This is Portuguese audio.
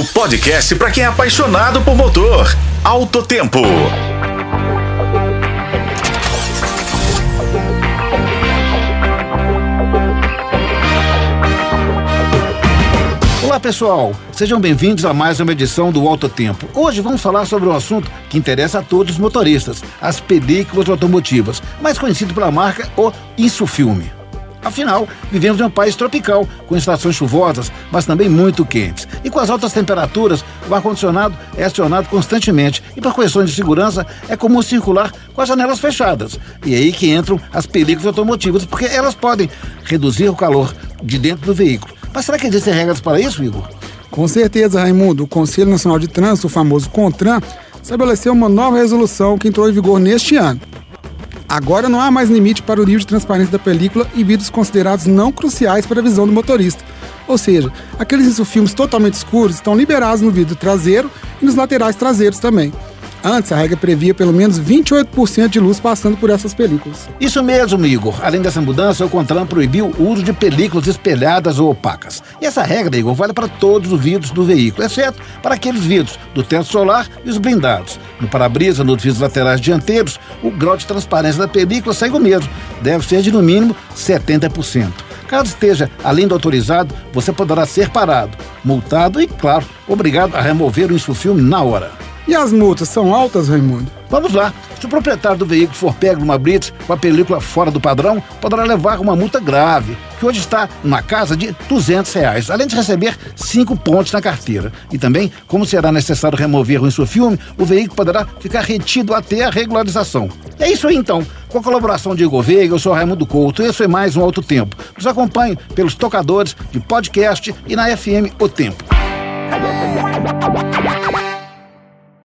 O podcast para quem é apaixonado por motor. Alto Tempo. Olá pessoal, sejam bem-vindos a mais uma edição do Alto Tempo. Hoje vamos falar sobre um assunto que interessa a todos os motoristas: as películas automotivas, mais conhecido pela marca o Insufilme. Afinal, vivemos em um país tropical, com estações chuvosas, mas também muito quentes. E com as altas temperaturas, o ar-condicionado é acionado constantemente e, por questões de segurança, é comum circular com as janelas fechadas. E é aí que entram as películas automotivas, porque elas podem reduzir o calor de dentro do veículo. Mas será que existem regras para isso, Igor? Com certeza, Raimundo. O Conselho Nacional de Trânsito, o famoso CONTRAN, estabeleceu uma nova resolução que entrou em vigor neste ano. Agora não há mais limite para o nível de transparência da película e vidros considerados não cruciais para a visão do motorista. Ou seja, aqueles filmes totalmente escuros estão liberados no vidro traseiro e nos laterais traseiros também. Antes, a regra previa pelo menos 28% de luz passando por essas películas. Isso mesmo, Igor. Além dessa mudança, o Contran proibiu o uso de películas espelhadas ou opacas. E essa regra, Igor, vale para todos os vidros do veículo, exceto para aqueles vidros do teto solar e os blindados. No para-brisa, nos vidros laterais dianteiros, o grau de transparência da película segue o mesmo. Deve ser de no mínimo 70%. Caso esteja além do autorizado, você poderá ser parado, multado e, claro, obrigado a remover o insufilme na hora. E as multas são altas, Raimundo? Vamos lá. Se o proprietário do veículo for pego numa blitz com a película fora do padrão, poderá levar uma multa grave, que hoje está numa casa de 200 reais, além de receber cinco pontos na carteira. E também, como será necessário remover o insufilme, o veículo poderá ficar retido até a regularização. É isso aí então. Com a colaboração de Igor Veiga, eu sou Raimundo Couto. Esse é mais um Alto Tempo. Nos acompanhe pelos tocadores de podcast e na FM O Tempo.